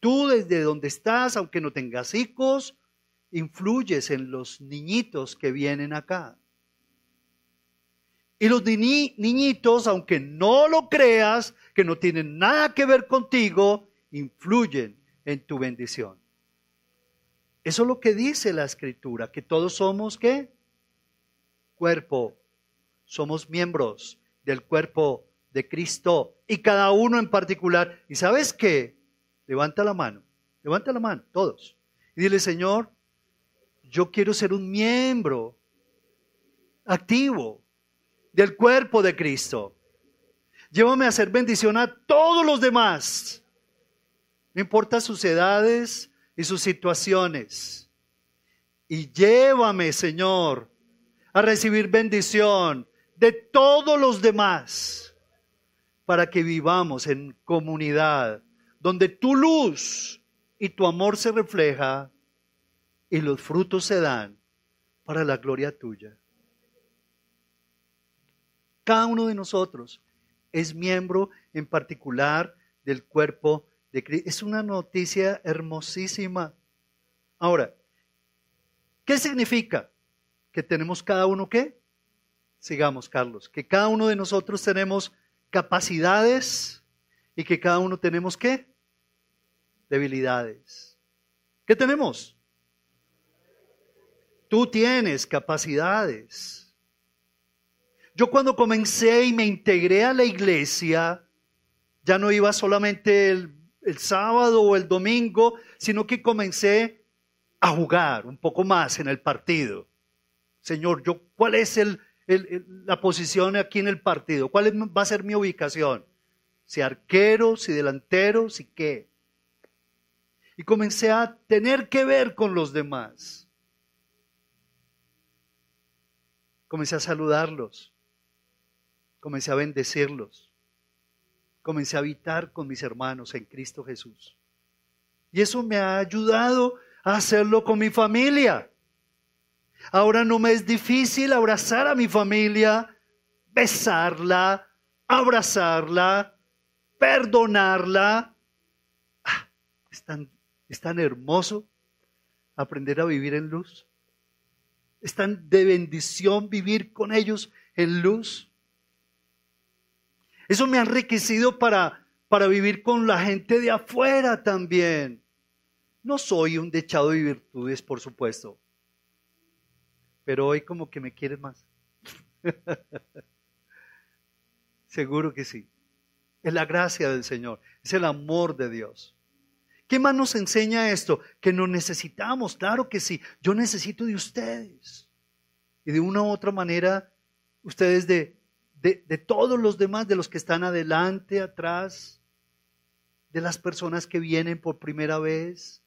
Tú desde donde estás, aunque no tengas hijos, influyes en los niñitos que vienen acá. Y los niñitos, aunque no lo creas, que no tienen nada que ver contigo, influyen en tu bendición. Eso es lo que dice la escritura, que todos somos qué? Cuerpo. Somos miembros del cuerpo de Cristo y cada uno en particular. ¿Y sabes qué? Levanta la mano, levanta la mano, todos. Y dile, Señor, yo quiero ser un miembro activo del cuerpo de Cristo. Llévame a hacer bendición a todos los demás. No importa sus edades, y sus situaciones. Y llévame, Señor, a recibir bendición de todos los demás para que vivamos en comunidad donde tu luz y tu amor se refleja y los frutos se dan para la gloria tuya. Cada uno de nosotros es miembro en particular del cuerpo Es una noticia hermosísima. Ahora, ¿qué significa? Que tenemos cada uno qué? Sigamos, Carlos. Que cada uno de nosotros tenemos capacidades y que cada uno tenemos qué? Debilidades. ¿Qué tenemos? Tú tienes capacidades. Yo cuando comencé y me integré a la iglesia, ya no iba solamente el, el sábado o el domingo, sino que comencé a jugar un poco más en el partido. Señor, yo, ¿cuál es la posición aquí en el partido? ¿Cuál va a ser mi ubicación? Si arquero, si delantero, si qué. Y comencé a tener que ver con los demás. Comencé a saludarlos. Comencé a bendecirlos. Comencé a habitar con mis hermanos en Cristo Jesús. Y eso me ha ayudado a hacerlo con mi familia. Ahora no me es difícil abrazar a mi familia, besarla, abrazarla, perdonarla. Ah, es, tan, es tan hermoso aprender a vivir en luz. Es tan de bendición vivir con ellos en luz. Eso me ha enriquecido para, para vivir con la gente de afuera también. No soy un dechado de virtudes, por supuesto pero hoy como que me quieres más. [LAUGHS] Seguro que sí. Es la gracia del Señor, es el amor de Dios. ¿Qué más nos enseña esto? Que nos necesitamos, claro que sí. Yo necesito de ustedes. Y de una u otra manera, ustedes de, de, de todos los demás, de los que están adelante, atrás, de las personas que vienen por primera vez,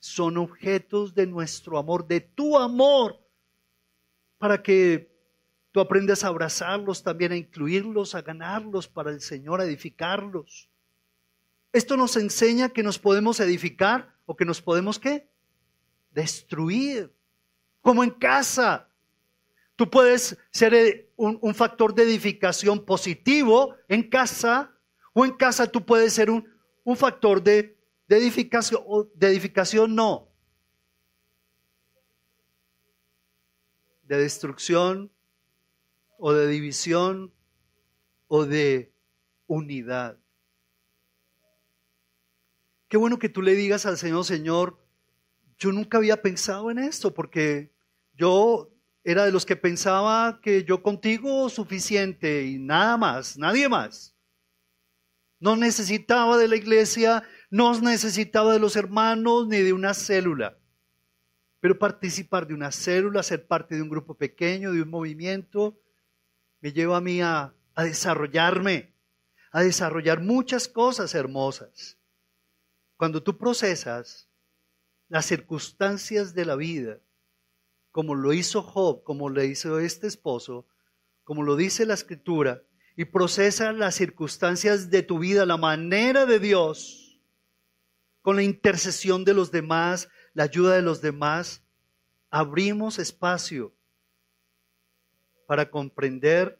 son objetos de nuestro amor, de tu amor para que tú aprendas a abrazarlos también, a incluirlos, a ganarlos para el Señor, a edificarlos. Esto nos enseña que nos podemos edificar o que nos podemos qué? Destruir. Como en casa. Tú puedes ser eh, un, factor de edificación positivo en casa o en casa tú puedes ser un, un factor de, de edificación de edificación no, de destrucción o de división o de unidad. Qué bueno que tú le digas al Señor, Señor, yo nunca había pensado en esto porque yo era de los que pensaba que yo contigo suficiente y nada más, nadie más. No necesitaba de la iglesia, no necesitaba de los hermanos ni de una célula. Pero participar de una célula, ser parte de un grupo pequeño, de un movimiento, me lleva a mí a, a desarrollarme, a desarrollar muchas cosas hermosas. Cuando tú procesas las circunstancias de la vida, como lo hizo Job, como lo hizo este esposo, como lo dice la escritura, y procesa las circunstancias de tu vida, la manera de Dios, con la intercesión de los demás, la ayuda de los demás, abrimos espacio para comprender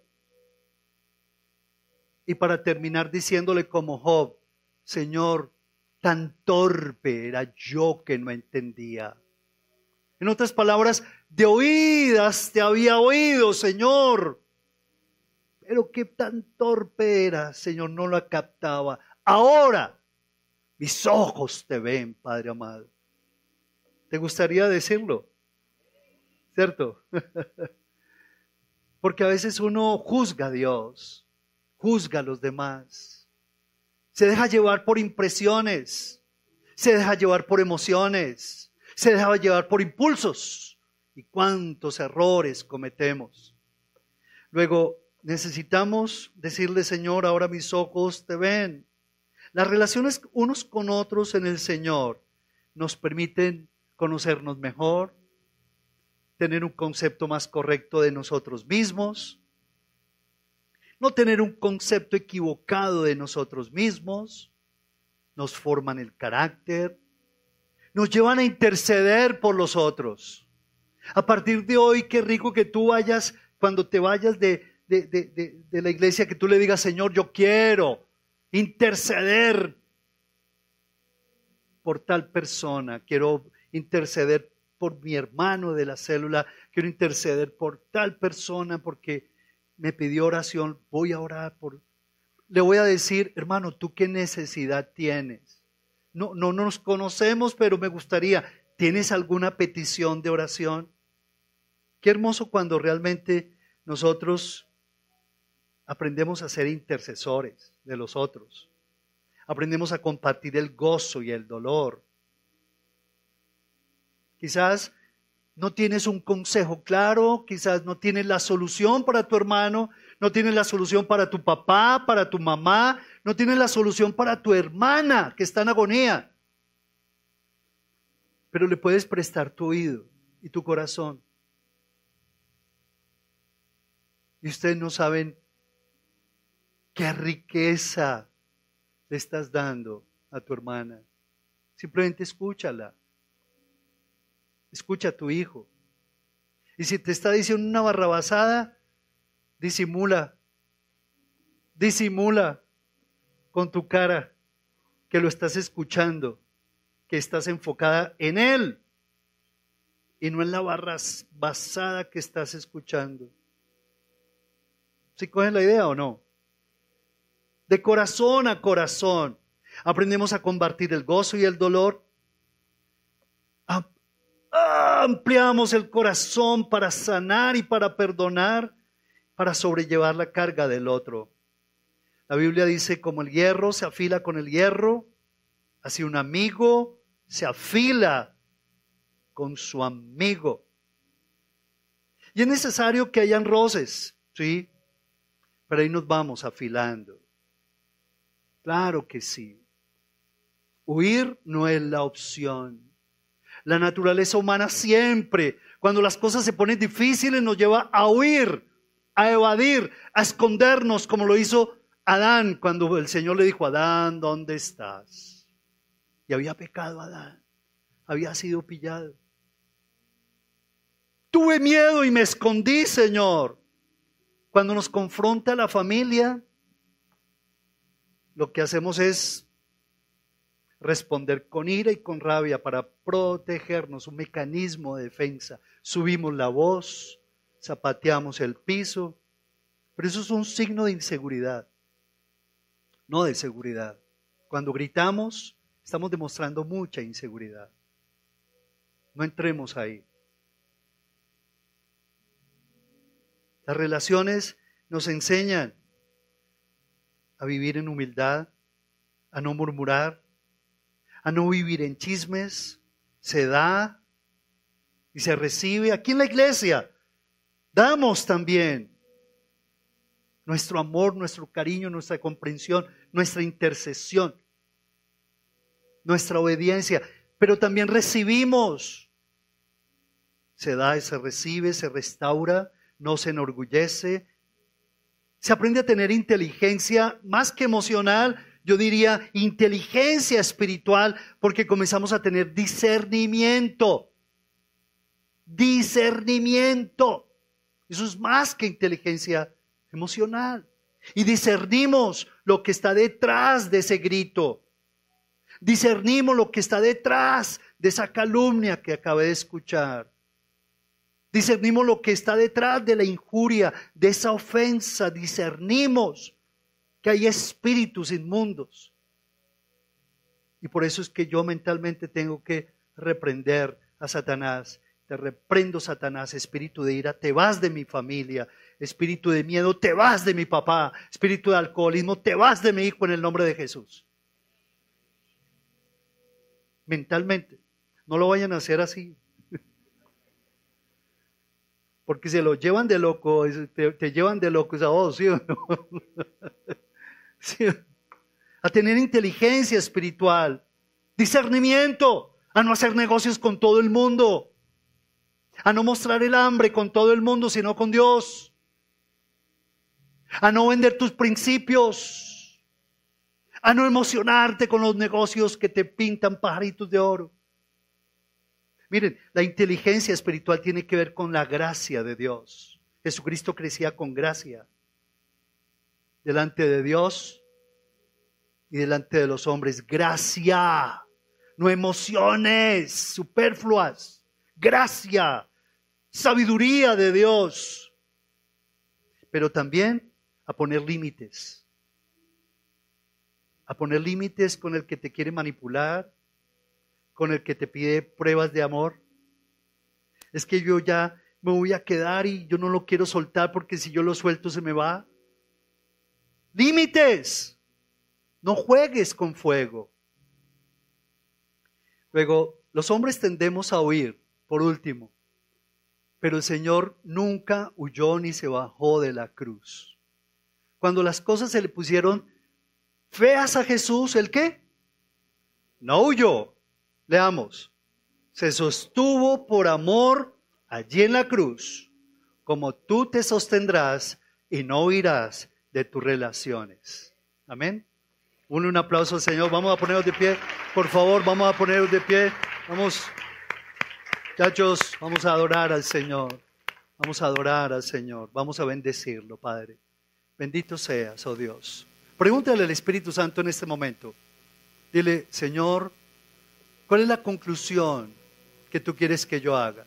y para terminar diciéndole como Job, Señor, tan torpe era yo que no entendía. En otras palabras, de oídas te había oído, Señor. Pero qué tan torpe era, Señor, no lo captaba. Ahora mis ojos te ven, Padre amado. ¿Te gustaría decirlo? ¿Cierto? [LAUGHS] Porque a veces uno juzga a Dios, juzga a los demás, se deja llevar por impresiones, se deja llevar por emociones, se deja llevar por impulsos. ¿Y cuántos errores cometemos? Luego, necesitamos decirle, Señor, ahora mis ojos te ven. Las relaciones unos con otros en el Señor nos permiten conocernos mejor, tener un concepto más correcto de nosotros mismos, no tener un concepto equivocado de nosotros mismos, nos forman el carácter, nos llevan a interceder por los otros. A partir de hoy, qué rico que tú vayas, cuando te vayas de, de, la iglesia, que tú le digas, Señor, yo quiero interceder por tal persona, quiero interceder por mi hermano de la célula, quiero interceder por tal persona porque me pidió oración, voy a orar por... Le voy a decir, hermano, ¿tú qué necesidad tienes? No, no nos conocemos, pero me gustaría, ¿tienes alguna petición de oración? Qué hermoso cuando realmente nosotros aprendemos a ser intercesores de los otros. Aprendemos a compartir el gozo y el dolor. Quizás no tienes un consejo claro, quizás no tienes la solución para tu hermano, no tienes la solución para tu papá, para tu mamá, no tienes la solución para tu hermana que está en agonía. Pero le puedes prestar tu oído y tu corazón. Y ustedes no saben qué riqueza le estás dando a tu hermana. Simplemente escúchala. Escucha a tu hijo. Y si te está diciendo una barrabasada, disimula. Disimula con tu cara que lo estás escuchando, que estás enfocada en él y no en la barrabasada que estás escuchando. ¿Sí cogen la idea o no? De corazón a corazón. Aprendemos a combatir el gozo y el dolor ampliamos el corazón para sanar y para perdonar, para sobrellevar la carga del otro. La Biblia dice, como el hierro se afila con el hierro, así un amigo se afila con su amigo. Y es necesario que hayan roces, ¿sí? Pero ahí nos vamos afilando. Claro que sí. Huir no es la opción. La naturaleza humana siempre, cuando las cosas se ponen difíciles, nos lleva a huir, a evadir, a escondernos, como lo hizo Adán cuando el Señor le dijo, Adán, ¿dónde estás? Había pecado Adán, había sido pillado. Tuve miedo y me escondí, Señor. Cuando nos confronta la familia, lo que hacemos es responder con ira y con rabia para protegernos, un mecanismo de defensa. Subimos la voz, zapateamos el piso, pero eso es un signo de inseguridad, no de seguridad. Cuando gritamos, estamos demostrando mucha inseguridad. No entremos ahí. Las relaciones nos enseñan a vivir en humildad, a no murmurar, a no vivir en chismes, se da y se recibe. Aquí en la iglesia damos también nuestro amor, nuestro cariño, nuestra comprensión, nuestra intercesión, nuestra obediencia, pero también recibimos. Se da se recibe, se restaura, no se enorgullece. Se aprende a tener inteligencia más que emocional, yo diría inteligencia espiritual, porque comenzamos a tener discernimiento. Discernimiento. Eso es más que inteligencia emocional. Y discernimos lo que está detrás de ese grito. Discernimos lo que está detrás de esa calumnia que acabé de escuchar. Discernimos lo que está detrás de la injuria, de esa ofensa. Discernimos que hay espíritus inmundos. Y por eso es que yo mentalmente tengo que reprender a Satanás. Te reprendo, Satanás, espíritu de ira, te vas de mi familia. Espíritu de miedo, te vas de mi papá. Espíritu de alcoholismo, te vas de mi hijo en el nombre de Jesús. Mentalmente. No lo vayan a hacer así. [LAUGHS] Porque se lo llevan de loco, te, llevan de loco a vos, [LAUGHS] ¿sí o no? a tener inteligencia espiritual, discernimiento, a no hacer negocios con todo el mundo, a no mostrar el hambre con todo el mundo, sino con Dios, a no vender tus principios, a no emocionarte con los negocios que te pintan pajaritos de oro. Miren, la inteligencia espiritual tiene que ver con la gracia de Dios. Jesucristo crecía con gracia delante de Dios y delante de los hombres. Gracia, no emociones superfluas. Gracia, sabiduría de Dios. Pero también a poner límites. A poner límites con el que te quiere manipular, con el que te pide pruebas de amor. Es que yo ya me voy a quedar y yo no lo quiero soltar porque si yo lo suelto se me va. Límites. No juegues con fuego. Luego, los hombres tendemos a oír, por último, pero el Señor nunca huyó ni se bajó de la cruz. Cuando las cosas se le pusieron feas a Jesús, ¿el qué? No huyó. Leamos. Se sostuvo por amor allí en la cruz, como tú te sostendrás y no huirás de tus relaciones. Amén. Un, un aplauso al Señor. Vamos a ponernos de pie. Por favor, vamos a ponernos de pie. Vamos, muchachos, vamos a adorar al Señor. Vamos a adorar al Señor. Vamos a bendecirlo, Padre. Bendito seas, oh Dios. Pregúntale al Espíritu Santo en este momento. Dile, Señor, ¿cuál es la conclusión que tú quieres que yo haga?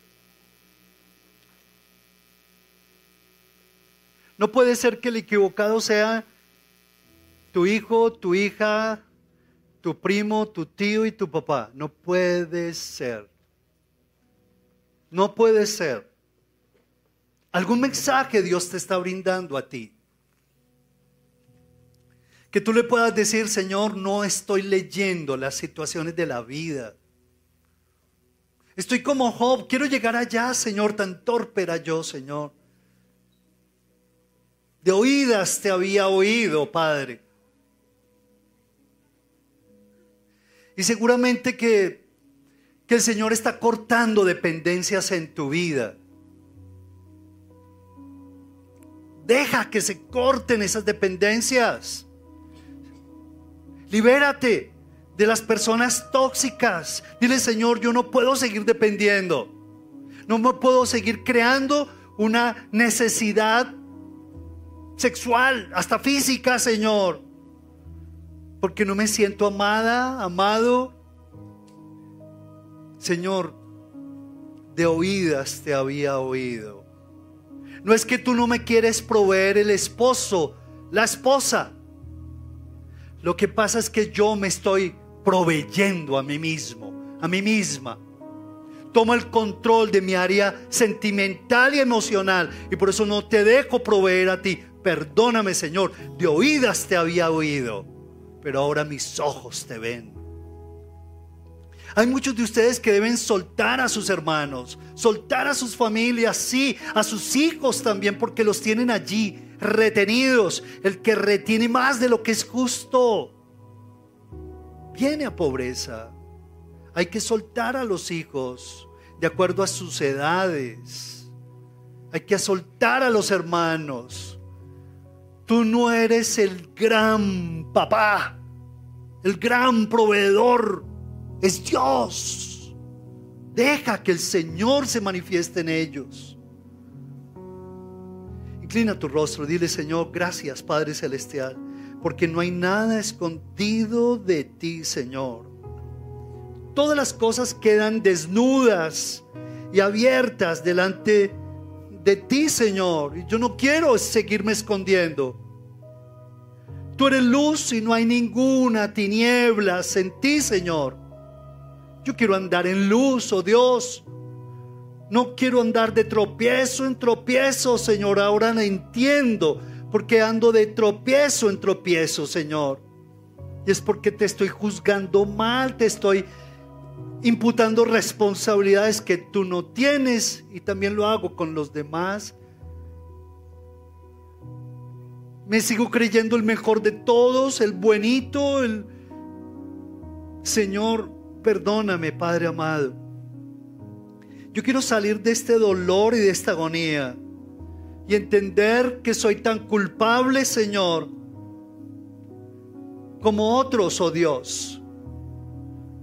No puede ser que el equivocado sea tu hijo, tu hija, tu primo, tu tío y tu papá. No puede ser. No puede ser. Algún mensaje Dios te está brindando a ti. Que tú le puedas decir, Señor, no estoy leyendo las situaciones de la vida. Estoy como Job, quiero llegar allá, Señor, tan torpe era yo, Señor. De oídas te había oído, Padre. Y seguramente que, que el Señor está cortando dependencias en tu vida. Deja que se corten esas dependencias. Libérate de las personas tóxicas. Dile, Señor, yo no puedo seguir dependiendo. No me puedo seguir creando una necesidad sexual, hasta física, Señor. Porque no me siento amada, amado. Señor, de oídas te había oído. No es que tú no me quieres proveer el esposo, la esposa. Lo que pasa es que yo me estoy proveyendo a mí mismo, a mí misma. Tomo el control de mi área sentimental y emocional y por eso no te dejo proveer a ti perdóname Señor, de oídas te había oído, pero ahora mis ojos te ven. Hay muchos de ustedes que deben soltar a sus hermanos, soltar a sus familias, sí, a sus hijos también, porque los tienen allí retenidos. El que retiene más de lo que es justo viene a pobreza. Hay que soltar a los hijos de acuerdo a sus edades. Hay que soltar a los hermanos Tú no eres el gran papá, el gran proveedor, es Dios. Deja que el Señor se manifieste en ellos. Inclina tu rostro, dile Señor, gracias Padre Celestial, porque no hay nada escondido de ti, Señor. Todas las cosas quedan desnudas y abiertas delante de ti, Señor. Yo no quiero seguirme escondiendo. Tú eres luz y no hay ninguna tinieblas en ti, Señor. Yo quiero andar en luz, oh Dios. No quiero andar de tropiezo en tropiezo, Señor. Ahora no entiendo porque ando de tropiezo en tropiezo, Señor. Y es porque te estoy juzgando mal, te estoy imputando responsabilidades que tú no tienes y también lo hago con los demás. Me sigo creyendo el mejor de todos, el buenito, el Señor, perdóname, Padre amado. Yo quiero salir de este dolor y de esta agonía y entender que soy tan culpable, Señor, como otros, oh Dios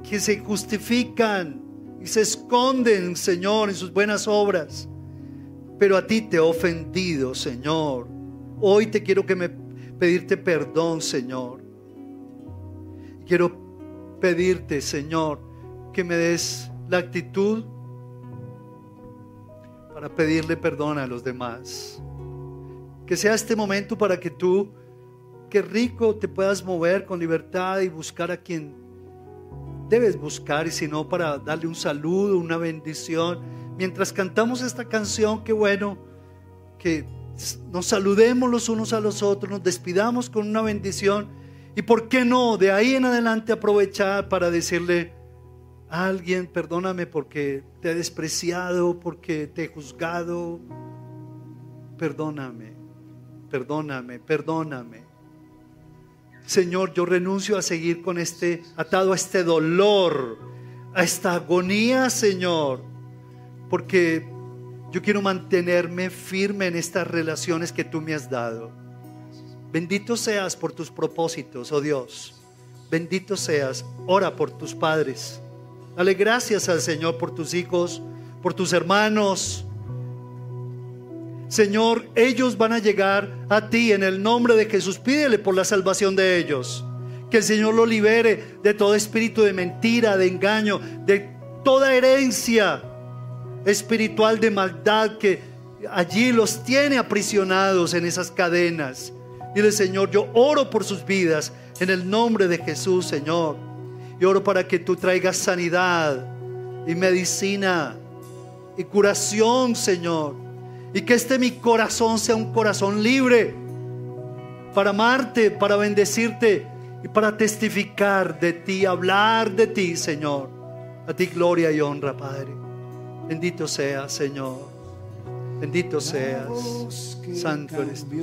que se justifican y se esconden, Señor, en sus buenas obras. Pero a ti te he ofendido, Señor. Hoy te quiero que me pedirte perdón, Señor. Quiero pedirte, Señor, que me des la actitud para pedirle perdón a los demás. Que sea este momento para que tú, que rico, te puedas mover con libertad y buscar a quien debes buscar, y si no, para darle un saludo, una bendición. Mientras cantamos esta canción, qué bueno que nos saludemos los unos a los otros, nos despidamos con una bendición. Y por qué no, de ahí en adelante aprovechar para decirle alguien, perdóname porque te he despreciado, porque te he juzgado. Perdóname, perdóname, perdóname. Señor, yo renuncio a seguir con este, atado a este dolor, a esta agonía, Señor, porque yo quiero mantenerme firme en estas relaciones que tú me has dado. Bendito seas por tus propósitos, oh Dios. Bendito seas. Ora por tus padres. Dale gracias al Señor por tus hijos, por tus hermanos. Señor, ellos van a llegar a ti en el nombre de Jesús. Pídele por la salvación de ellos. Que el Señor lo libere de todo espíritu de mentira, de engaño, de toda herencia espiritual de maldad que allí los tiene aprisionados en esas cadenas. Dile, Señor, yo oro por sus vidas en el nombre de Jesús, Señor. Y oro para que tú traigas sanidad y medicina y curación, Señor. Y que este mi corazón sea un corazón libre para amarte, para bendecirte y para testificar de ti, hablar de ti, Señor. A ti gloria y honra, Padre. Bendito seas, Señor. Bendito seas. Santo eres tú.